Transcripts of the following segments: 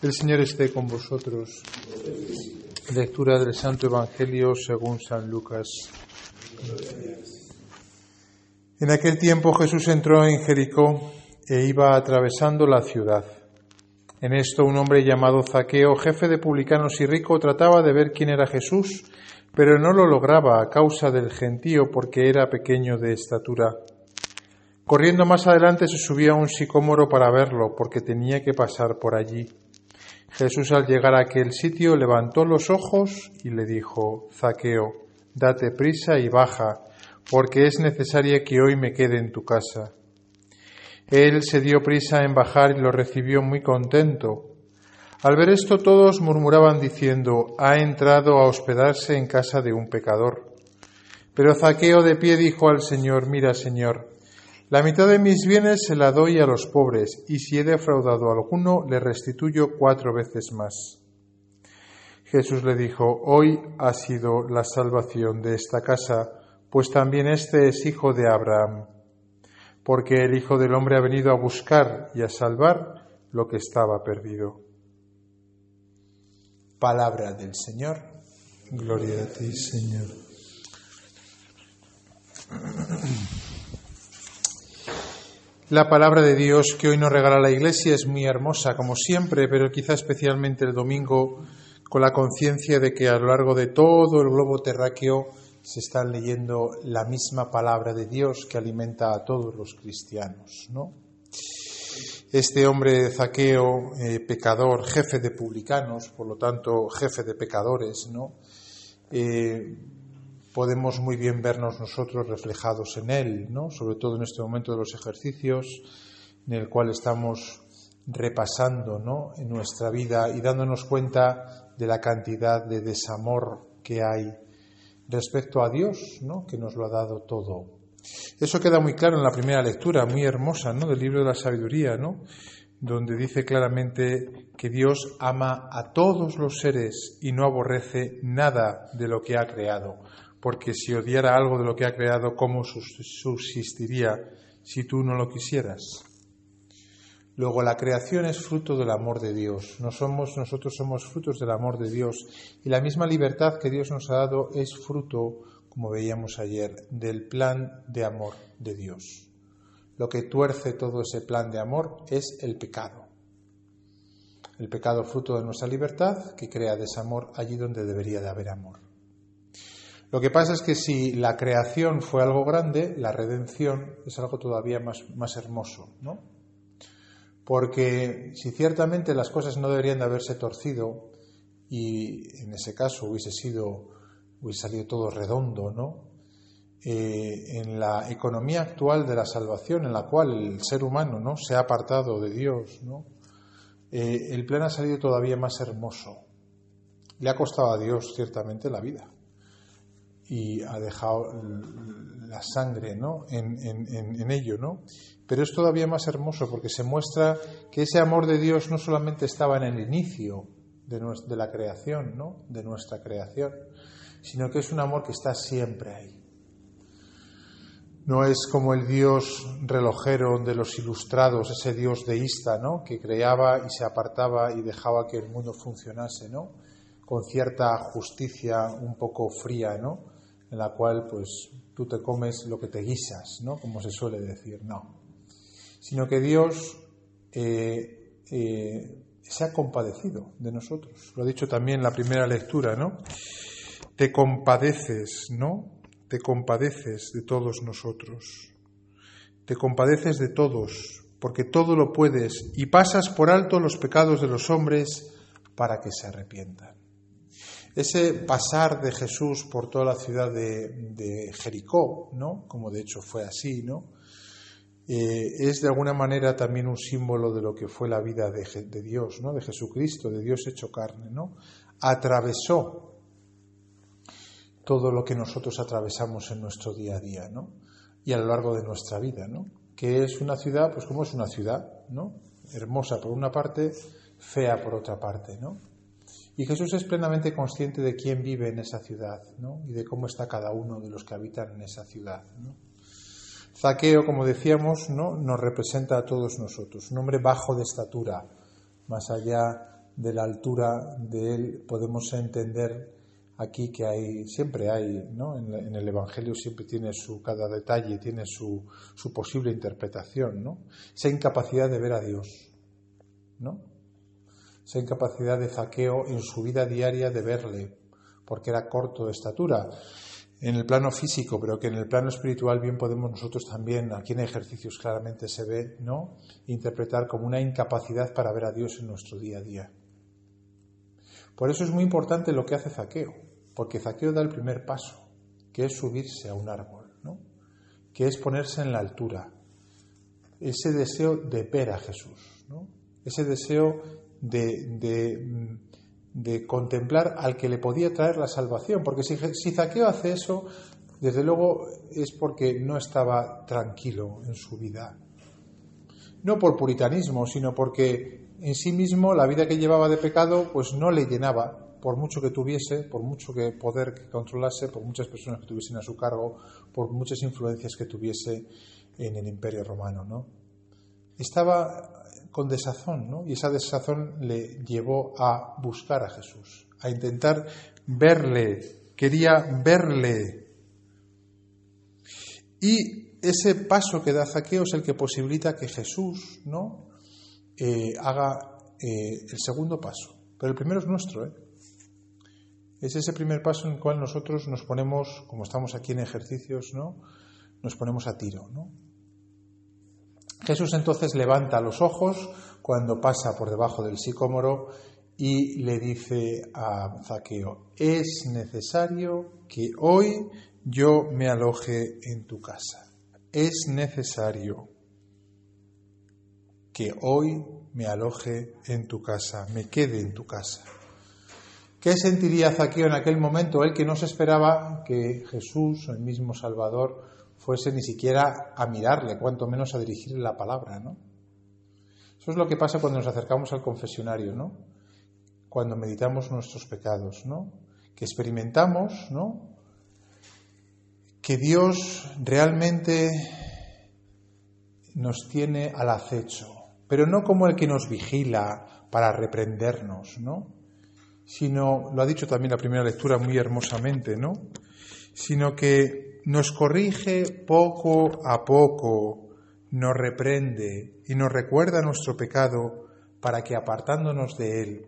El Señor esté con vosotros. Lectura del Santo Evangelio según San Lucas. En aquel tiempo Jesús entró en Jericó e iba atravesando la ciudad. En esto un hombre llamado Zaqueo, jefe de publicanos y rico, trataba de ver quién era Jesús, pero no lo lograba a causa del gentío porque era pequeño de estatura. Corriendo más adelante se subió a un sicómoro para verlo, porque tenía que pasar por allí. Jesús al llegar a aquel sitio levantó los ojos y le dijo, Zaqueo, date prisa y baja, porque es necesario que hoy me quede en tu casa. Él se dio prisa en bajar y lo recibió muy contento. Al ver esto todos murmuraban diciendo, ha entrado a hospedarse en casa de un pecador. Pero Zaqueo de pie dijo al Señor, mira Señor, la mitad de mis bienes se la doy a los pobres, y si he defraudado a alguno, le restituyo cuatro veces más. Jesús le dijo, Hoy ha sido la salvación de esta casa, pues también este es hijo de Abraham, porque el Hijo del Hombre ha venido a buscar y a salvar lo que estaba perdido. Palabra del Señor. Gloria a ti, Señor. La palabra de Dios que hoy nos regala la Iglesia es muy hermosa, como siempre, pero quizá especialmente el domingo, con la conciencia de que a lo largo de todo el globo terráqueo se está leyendo la misma palabra de Dios que alimenta a todos los cristianos, ¿no? Este hombre Zaqueo, eh, pecador, jefe de publicanos, por lo tanto jefe de pecadores, ¿no? Eh, podemos muy bien vernos nosotros reflejados en él, ¿no? sobre todo en este momento de los ejercicios en el cual estamos repasando ¿no? en nuestra vida y dándonos cuenta de la cantidad de desamor que hay respecto a Dios, ¿no? que nos lo ha dado todo. Eso queda muy claro en la primera lectura, muy hermosa, ¿no? del libro de la sabiduría, ¿no? donde dice claramente que Dios ama a todos los seres y no aborrece nada de lo que ha creado porque si odiara algo de lo que ha creado, ¿cómo subsistiría si tú no lo quisieras? Luego, la creación es fruto del amor de Dios. Nosotros somos frutos del amor de Dios. Y la misma libertad que Dios nos ha dado es fruto, como veíamos ayer, del plan de amor de Dios. Lo que tuerce todo ese plan de amor es el pecado. El pecado fruto de nuestra libertad que crea desamor allí donde debería de haber amor. Lo que pasa es que si la creación fue algo grande, la redención es algo todavía más, hermoso, ¿no? Porque si ciertamente las cosas no deberían de haberse torcido y en ese caso hubiese sido, hubiese salido todo redondo, ¿no? Eh, en la economía actual de la salvación, en la cual el ser humano ¿no? se ha apartado de Dios, ¿no? Eh, el plan ha salido todavía más hermoso. Le ha costado a Dios ciertamente la vida y ha dejado la sangre ¿no? en, en, ello, ¿no? Pero es todavía más hermoso porque se muestra que ese amor de Dios no solamente estaba en el inicio de, de la creación, ¿no? de nuestra creación, sino que es un amor que está siempre ahí. No es como el Dios relojero de los ilustrados, ese Dios deísta, ¿no? que creaba y se apartaba y dejaba que el mundo funcionase, ¿no? con cierta justicia un poco fría, ¿no? En la cual pues tú te comes lo que te guisas, ¿no? Como se suele decir, no. Sino que Dios eh, eh, se ha compadecido de nosotros. Lo ha dicho también en la primera lectura, ¿no? Te compadeces, ¿no? Te compadeces de todos nosotros. Te compadeces de todos, porque todo lo puedes y pasas por alto los pecados de los hombres para que se arrepientan. Ese pasar de Jesús por toda la ciudad de, Jericó, ¿no? como de hecho fue así, ¿no? Eh, es de alguna manera también un símbolo de lo que fue la vida de, Dios, ¿no? de Jesucristo, de Dios hecho carne. ¿no? Atravesó todo lo que nosotros atravesamos en nuestro día a día ¿no? y a lo largo de nuestra vida. ¿no? Que es una ciudad, pues como es una ciudad, ¿no? hermosa por una parte, fea por otra parte. ¿no? Y Jesús es plenamente consciente de quién vive en esa ciudad ¿no? y de cómo está cada uno de los que habitan en esa ciudad. Zaqueo, como decíamos, ¿no? nos representa a todos nosotros, un hombre bajo de estatura, más allá de la altura de él, podemos entender aquí que hay, siempre hay, ¿no? En, el Evangelio siempre tiene su, cada detalle tiene su, su, posible interpretación, ¿no? Esa incapacidad de ver a Dios, ¿no? Esa incapacidad de zaqueo en su vida diaria de verle, porque era corto de estatura en el plano físico, pero que en el plano espiritual bien podemos nosotros también, aquí en ejercicios claramente se ve, ¿no? Interpretar como una incapacidad para ver a Dios en nuestro día a día. Por eso es muy importante lo que hace Zaqueo, porque Zaqueo da el primer paso, que es subirse a un árbol, ¿no? Que es ponerse en la altura. Ese deseo de ver a Jesús, ¿no? Ese deseo de, de contemplar al que le podía traer la salvación, porque si, si Zaqueo hace eso, desde luego es porque no estaba tranquilo en su vida. No por puritanismo, sino porque en sí mismo la vida que llevaba de pecado pues no le llenaba, por mucho que tuviese, por mucho que poder que controlase, por muchas personas que tuviesen a su cargo, por muchas influencias que tuviese en el imperio romano, ¿no? Estaba con desazón, ¿no? Y esa desazón le llevó a buscar a Jesús, a intentar verle, quería verle. Y ese paso que da Zaqueo es el que posibilita que Jesús, ¿no? Eh, haga eh, el segundo paso. Pero el primero es nuestro, ¿eh? Es ese primer paso en el cual nosotros nos ponemos, como estamos aquí en ejercicios, ¿no? Nos ponemos a tiro, ¿no? Jesús entonces levanta los ojos cuando pasa por debajo del sicómoro y le dice a Zaqueo, es necesario que hoy yo me aloje en tu casa. Es necesario que hoy me aloje en tu casa, me quede en tu casa. ¿Qué sentiría Zaqueo en aquel momento? Él que no se esperaba que Jesús, el mismo Salvador, fuese ni siquiera a mirarle, cuanto menos a dirigirle la palabra, ¿no? Eso es lo que pasa cuando nos acercamos al confesionario, ¿no? Cuando meditamos nuestros pecados, ¿no? Que experimentamos, ¿no? Que Dios realmente nos tiene al acecho, pero no como el que nos vigila para reprendernos, ¿no? Sino, lo ha dicho también la primera lectura muy hermosamente, ¿no? Sino que nos corrige poco a poco, nos reprende y nos recuerda nuestro pecado para que apartándonos de él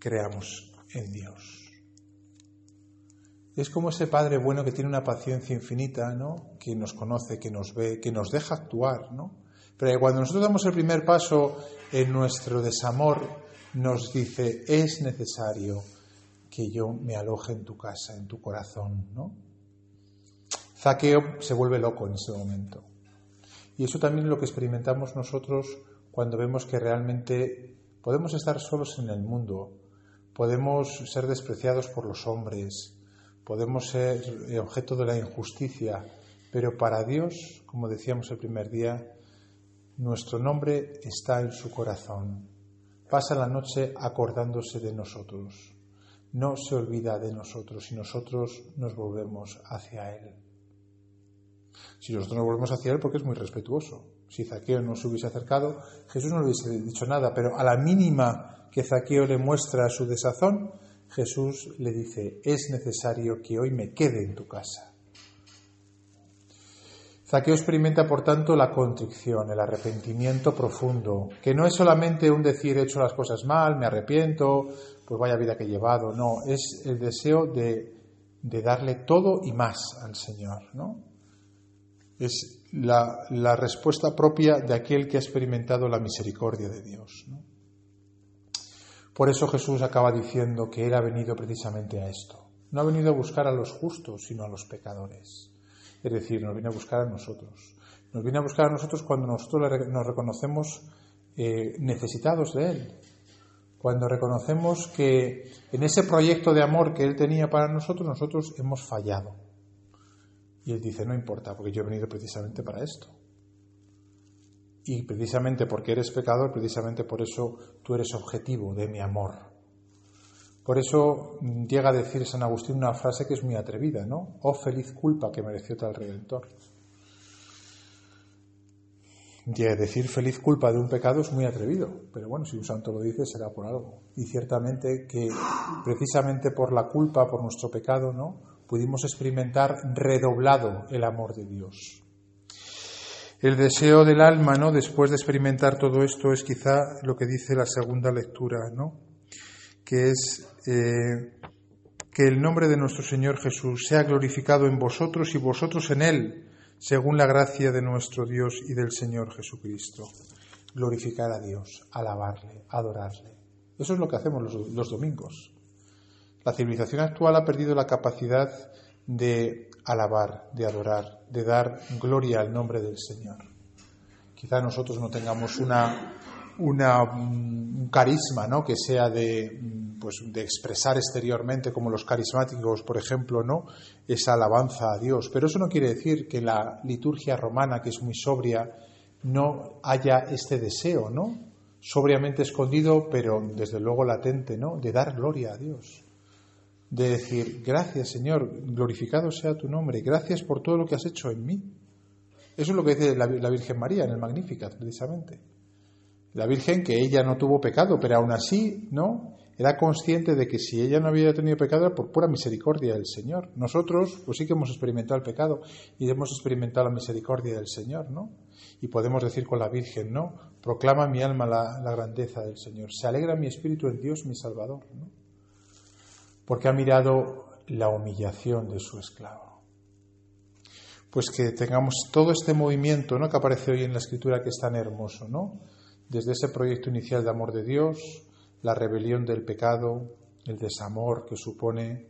creamos en Dios. Es como ese Padre bueno que tiene una paciencia infinita, ¿no? Que nos conoce, que nos ve, que nos deja actuar, ¿no? Pero cuando nosotros damos el primer paso en nuestro desamor, nos dice, es necesario que yo me aloje en tu casa, en tu corazón, ¿no? Zaqueo se vuelve loco en ese momento. Y eso también es lo que experimentamos nosotros cuando vemos que realmente podemos estar solos en el mundo, podemos ser despreciados por los hombres, podemos ser objeto de la injusticia, pero para Dios, como decíamos el primer día, nuestro nombre está en su corazón. Pasa la noche acordándose de nosotros. No se olvida de nosotros y nosotros nos volvemos hacia Él. Si nosotros nos volvemos hacia él porque es muy respetuoso. Si Zaqueo no se hubiese acercado, Jesús no le hubiese dicho nada, pero a la mínima que Zaqueo le muestra su desazón, Jesús le dice, es necesario que hoy me quede en tu casa. Zaqueo experimenta, por tanto, la contrición, el arrepentimiento profundo, que no es solamente un decir he hecho las cosas mal, me arrepiento, pues vaya vida que he llevado, no, es el deseo de, de darle todo y más al Señor, ¿no? Es la, respuesta propia de aquel que ha experimentado la misericordia de Dios. Por eso Jesús acaba diciendo que Él ha venido precisamente a esto. No ha venido a buscar a los justos, sino a los pecadores. Es decir, nos viene a buscar a nosotros. Nos viene a buscar a nosotros cuando nosotros nos reconocemos eh, necesitados de Él. Cuando reconocemos que en ese proyecto de amor que Él tenía para nosotros, nosotros hemos fallado y él dice, no importa, porque yo he venido precisamente para esto. Y precisamente porque eres pecador, precisamente por eso tú eres objetivo de mi amor. Por eso llega a decir San Agustín una frase que es muy atrevida, ¿no? Oh feliz culpa que mereció tal redentor. decir feliz culpa de un pecado es muy atrevido, pero bueno, si un santo lo dice será por algo. Y ciertamente que precisamente por la culpa, por nuestro pecado, ¿no? Pudimos experimentar redoblado el amor de Dios. El deseo del alma, ¿no? Después de experimentar todo esto es quizá lo que dice la segunda lectura, ¿no? Que es eh, que el nombre de nuestro Señor Jesús sea glorificado en vosotros y vosotros en Él según la gracia de nuestro Dios y del Señor Jesucristo. Glorificar a Dios, alabarle, adorarle. Eso es lo que hacemos los, domingos. La civilización actual ha perdido la capacidad de alabar, de adorar, de dar gloria al nombre del Señor. Quizá nosotros no tengamos una, una, un carisma ¿no? que sea de pues, de expresar exteriormente, como los carismáticos, por ejemplo, ¿no? esa alabanza a Dios. Pero eso no quiere decir que la liturgia romana, que es muy sobria, no haya este deseo, ¿no? Sobriamente escondido, pero desde luego latente, ¿no? De dar gloria a Dios. De decir, gracias Señor, glorificado sea tu nombre, gracias por todo lo que has hecho en mí. Eso es lo que dice la, la Virgen María en el Magnificat, precisamente. La Virgen que ella no tuvo pecado, pero aún así, ¿no? era consciente de que si ella no había tenido pecado era por pura misericordia del Señor. Nosotros, pues sí que hemos experimentado el pecado y hemos experimentado la misericordia del Señor, ¿no? Y podemos decir con la Virgen, ¿no? Proclama mi alma la, grandeza del Señor. Se alegra mi espíritu en Dios, mi Salvador, ¿no? Porque ha mirado la humillación de su esclavo. Pues que tengamos todo este movimiento, ¿no? Que aparece hoy en la Escritura que es tan hermoso, ¿no? Desde ese proyecto inicial de amor de Dios, la rebelión del pecado, el desamor que supone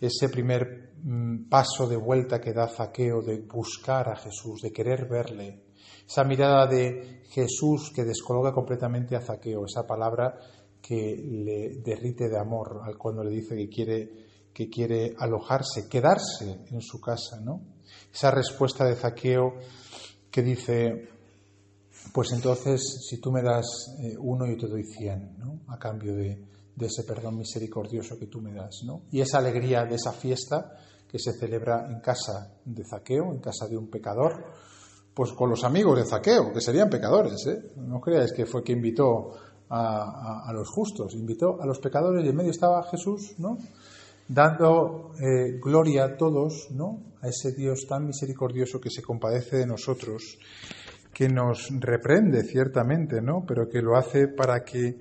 ese primer mm, paso de vuelta que da Zaqueo de buscar a Jesús, de querer verle, esa mirada de Jesús que descoloca completamente a Zaqueo, esa palabra que le derrite de amor al cuando le dice que quiere, que quiere alojarse, quedarse en su casa, ¿no? Esa respuesta de Zaqueo que dice, pues entonces si tú me das eh, uno, yo te doy cien, ¿no? A cambio de, ese perdón misericordioso que tú me das, ¿no? Y esa alegría de esa fiesta que se celebra en casa de Zaqueo, en casa de un pecador, pues con los amigos de Zaqueo, que serían pecadores, ¿eh? No creáis que fue que invitó a, los justos, invitó a los pecadores y en medio estaba Jesús, ¿no? Dando eh, gloria a todos, ¿no? A ese Dios tan misericordioso que se compadece de nosotros que nos reprende ciertamente, ¿no? Pero que lo hace para que,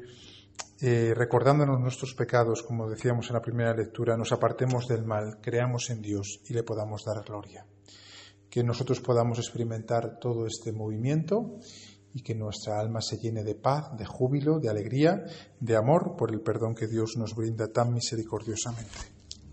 eh, recordándonos nuestros pecados, como decíamos en la primera lectura, nos apartemos del mal, creamos en Dios y le podamos dar gloria. Que nosotros podamos experimentar todo este movimiento y que nuestra alma se llene de paz, de júbilo, de alegría, de amor por el perdón que Dios nos brinda tan misericordiosamente.